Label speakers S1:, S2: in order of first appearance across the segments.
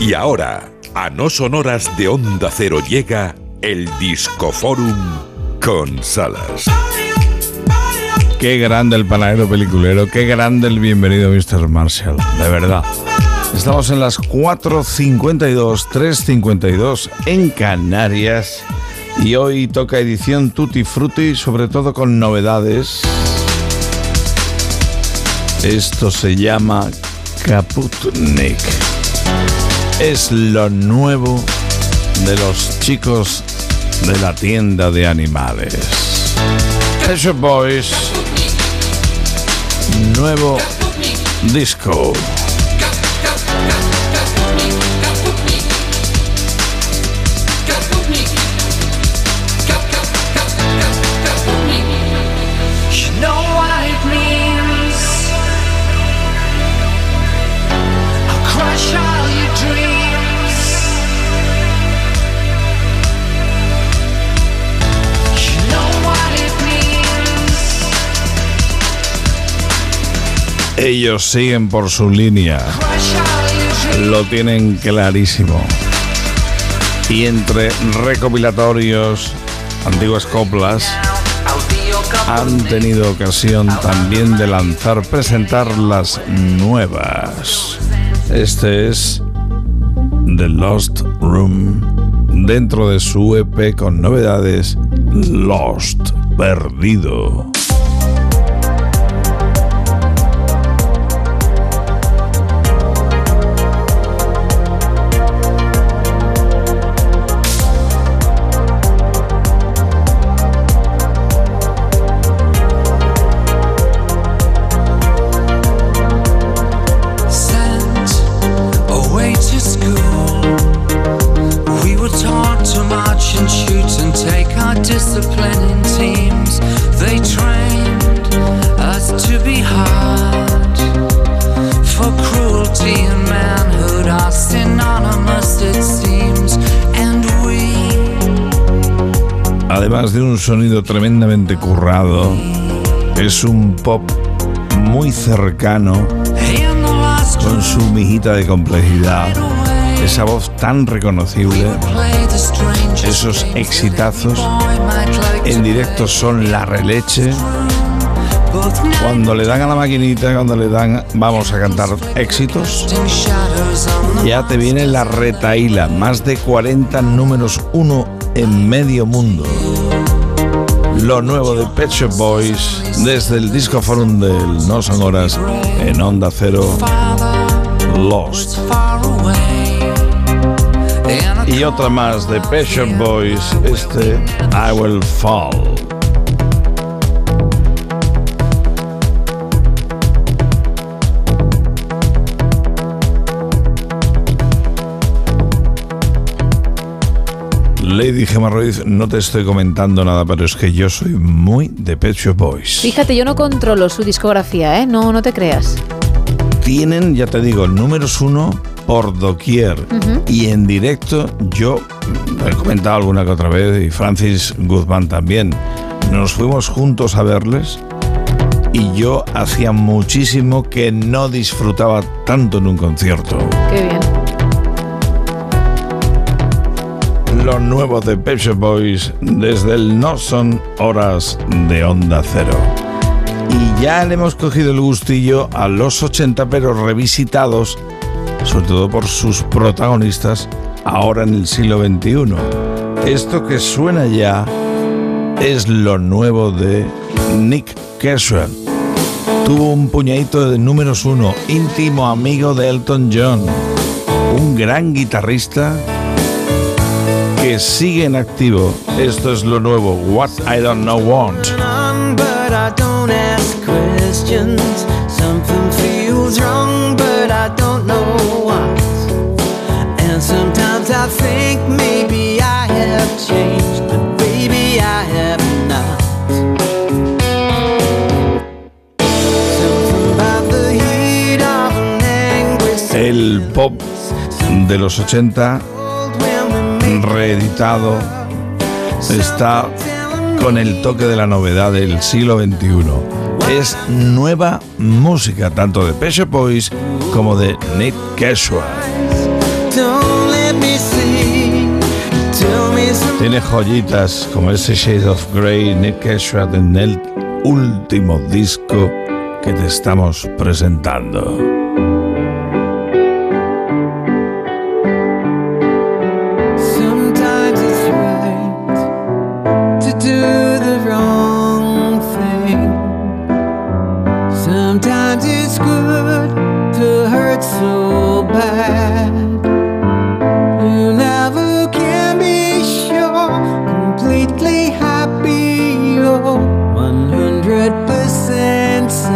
S1: Y ahora, a no sonoras de Onda Cero llega el Discoforum con Salas.
S2: Qué grande el panadero peliculero, qué grande el bienvenido Mr. Marshall, de verdad. Estamos en las 4.52, 3.52 en Canarias y hoy toca edición Tutti Frutti, sobre todo con novedades. Esto se llama Kaputnik. Es lo nuevo de los chicos de la tienda de animales. Pet Boys. Nuevo disco. Ellos siguen por su línea. Lo tienen clarísimo. Y entre recopilatorios, antiguas coplas, han tenido ocasión también de lanzar, presentar las nuevas. Este es The Lost Room, dentro de su EP con novedades Lost, perdido. Además de un sonido tremendamente currado, es un pop muy cercano, con su mijita de complejidad, esa voz tan reconocible, esos exitazos. En directo son la releche. Cuando le dan a la maquinita, cuando le dan vamos a cantar éxitos, ya te viene la retaíla, más de 40 números uno en medio mundo. Lo nuevo de Pet Shop Boys desde el disco forum del No Son Horas en Onda Cero Lost. Y otra más de Pet Shop Boys, este I Will Fall. Lady Gemma Ruiz, no te estoy comentando nada, pero es que yo soy muy de Pet Shop Boys.
S3: Fíjate, yo no controlo su discografía, ¿eh? No, no te creas.
S2: Tienen, ya te digo, números uno por doquier. Y en directo, yo he comentado alguna que otra vez, y Francis Guzmán también. Nos fuimos juntos a verles y yo hacía muchísimo que no disfrutaba tanto en un concierto.
S3: Qué bien.
S2: Lo nuevo de Pet Boys desde el No Son Horas de Onda Cero. Y ya le hemos cogido el gustillo a los 80, pero revisitados, sobre todo por sus protagonistas, ahora en el siglo XXI. Esto que suena ya es lo nuevo de Nick Kershaw. Tuvo un puñadito de números uno, íntimo amigo de Elton John, un gran guitarrista que sigue en activo. Esto es lo nuevo, What I Don't Know Want. But I don't ask questions. Something feels wrong, but I don't know what. And sometimes I think maybe I have changed, but baby I have not. El pop de los 80 reeditado, está con el toque de la novedad del siglo XXI. Es nueva música, tanto de Pesha Boys como de Nick Casual. Tiene joyitas como ese Shade of Grey, Nick Ashford en el último disco que te estamos presentando.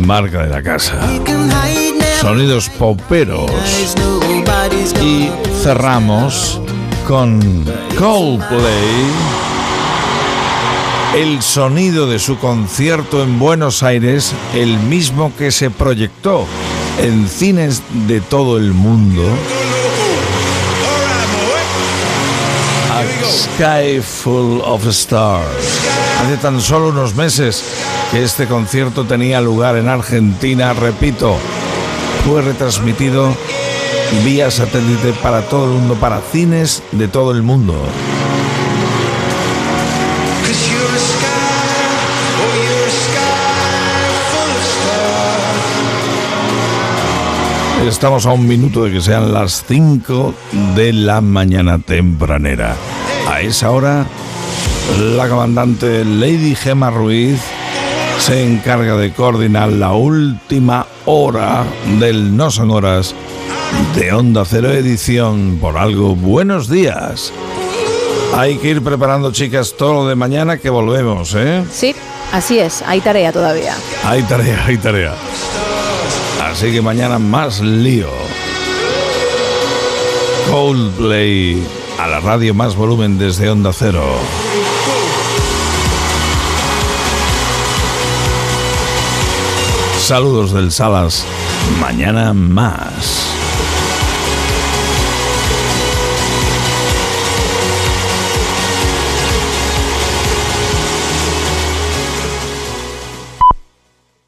S2: marca de la casa. Sonidos poperos. Y cerramos con Coldplay. El sonido de su concierto en Buenos Aires, el mismo que se proyectó en cines de todo el mundo. A Sky Full of Stars. Hace tan solo unos meses que este concierto tenía lugar en Argentina, repito, fue retransmitido vía satélite para todo el mundo, para cines de todo el mundo. Estamos a un minuto de que sean las 5 de la mañana tempranera. A esa hora, la comandante Lady Gemma Ruiz se encarga de coordinar la última hora del No Son Horas de Onda Cero Edición. Por algo, buenos días. Hay que ir preparando, chicas, todo lo de mañana que volvemos, ¿eh?
S3: Sí, así es. Hay tarea todavía.
S2: Hay tarea, hay tarea. Así que mañana más lío. Coldplay a la radio más volumen desde Onda Cero. Saludos del Salas. Mañana más.